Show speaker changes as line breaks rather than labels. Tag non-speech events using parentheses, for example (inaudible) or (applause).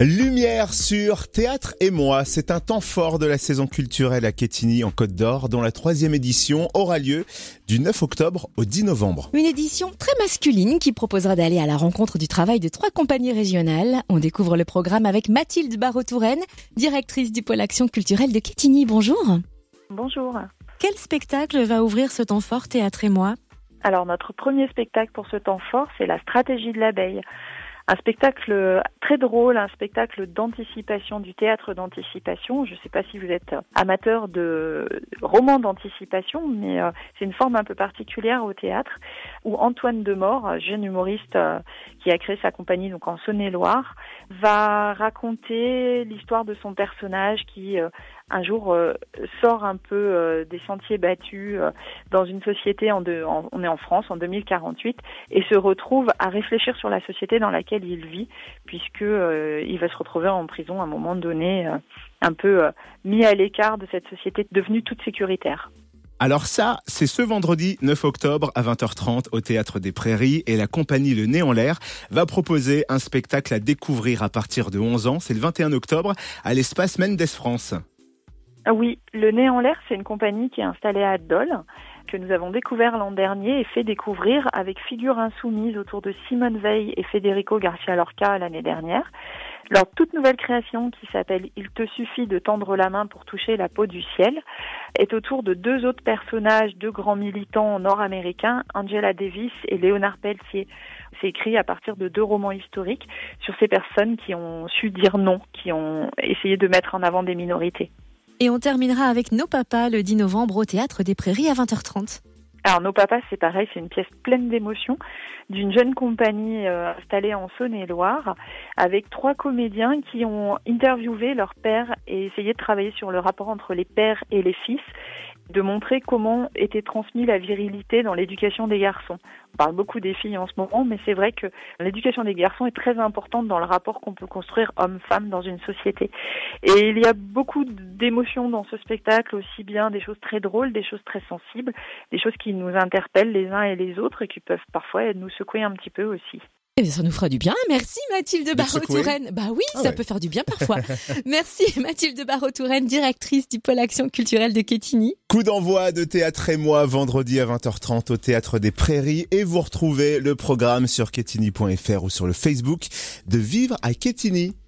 Lumière sur Théâtre et moi, c'est un temps fort de la saison culturelle à Quetigny en Côte d'Or, dont la troisième édition aura lieu du 9 octobre au 10 novembre.
Une édition très masculine qui proposera d'aller à la rencontre du travail de trois compagnies régionales. On découvre le programme avec Mathilde Barreau-Touraine, directrice du pôle action culturelle de Quetigny. Bonjour.
Bonjour.
Quel spectacle va ouvrir ce temps fort Théâtre et moi?
Alors notre premier spectacle pour ce temps fort, c'est la stratégie de l'abeille un spectacle très drôle, un spectacle d'anticipation, du théâtre d'anticipation. Je ne sais pas si vous êtes amateur de romans d'anticipation, mais euh, c'est une forme un peu particulière au théâtre où Antoine Demort, jeune humoriste euh, qui a créé sa compagnie donc en Saône-et-Loire, va raconter l'histoire de son personnage qui euh, un jour sort un peu des sentiers battus dans une société en, on est en France en 2048 et se retrouve à réfléchir sur la société dans laquelle il vit, puisque euh, il va se retrouver en prison à un moment donné, euh, un peu euh, mis à l'écart de cette société devenue toute sécuritaire.
Alors ça, c'est ce vendredi 9 octobre à 20h30 au Théâtre des Prairies et la compagnie Le Nez en l'air va proposer un spectacle à découvrir à partir de 11 ans. C'est le 21 octobre à l'espace Mendes France.
Ah oui, Le Nez en l'air, c'est une compagnie qui est installée à Dole que nous avons découvert l'an dernier et fait découvrir avec Figure Insoumise autour de Simone Veil et Federico Garcia Lorca l'année dernière. Leur toute nouvelle création qui s'appelle Il te suffit de tendre la main pour toucher la peau du ciel est autour de deux autres personnages, deux grands militants nord-américains, Angela Davis et Léonard Pelletier. C'est écrit à partir de deux romans historiques sur ces personnes qui ont su dire non, qui ont essayé de mettre en avant des minorités.
Et on terminera avec Nos Papas le 10 novembre au Théâtre des Prairies à 20h30.
Alors Nos Papas, c'est pareil, c'est une pièce pleine d'émotions d'une jeune compagnie euh, installée en Saône-et-Loire avec trois comédiens qui ont interviewé leur père et essayé de travailler sur le rapport entre les pères et les fils de montrer comment était transmise la virilité dans l'éducation des garçons. On parle beaucoup des filles en ce moment, mais c'est vrai que l'éducation des garçons est très importante dans le rapport qu'on peut construire homme-femme dans une société. Et il y a beaucoup d'émotions dans ce spectacle, aussi bien des choses très drôles, des choses très sensibles, des choses qui nous interpellent les uns et les autres et qui peuvent parfois nous secouer un petit peu aussi.
Eh ça nous fera du bien. Merci Mathilde Barreau-Touraine. Bah oui, ah ça peut faire du bien parfois. (laughs) Merci Mathilde Barreau-Touraine, directrice du pôle action culturelle de Quetigny.
Coup d'envoi de Théâtre et moi vendredi à 20h30 au Théâtre des Prairies et vous retrouvez le programme sur quetigny.fr ou sur le Facebook de Vivre à Quetigny.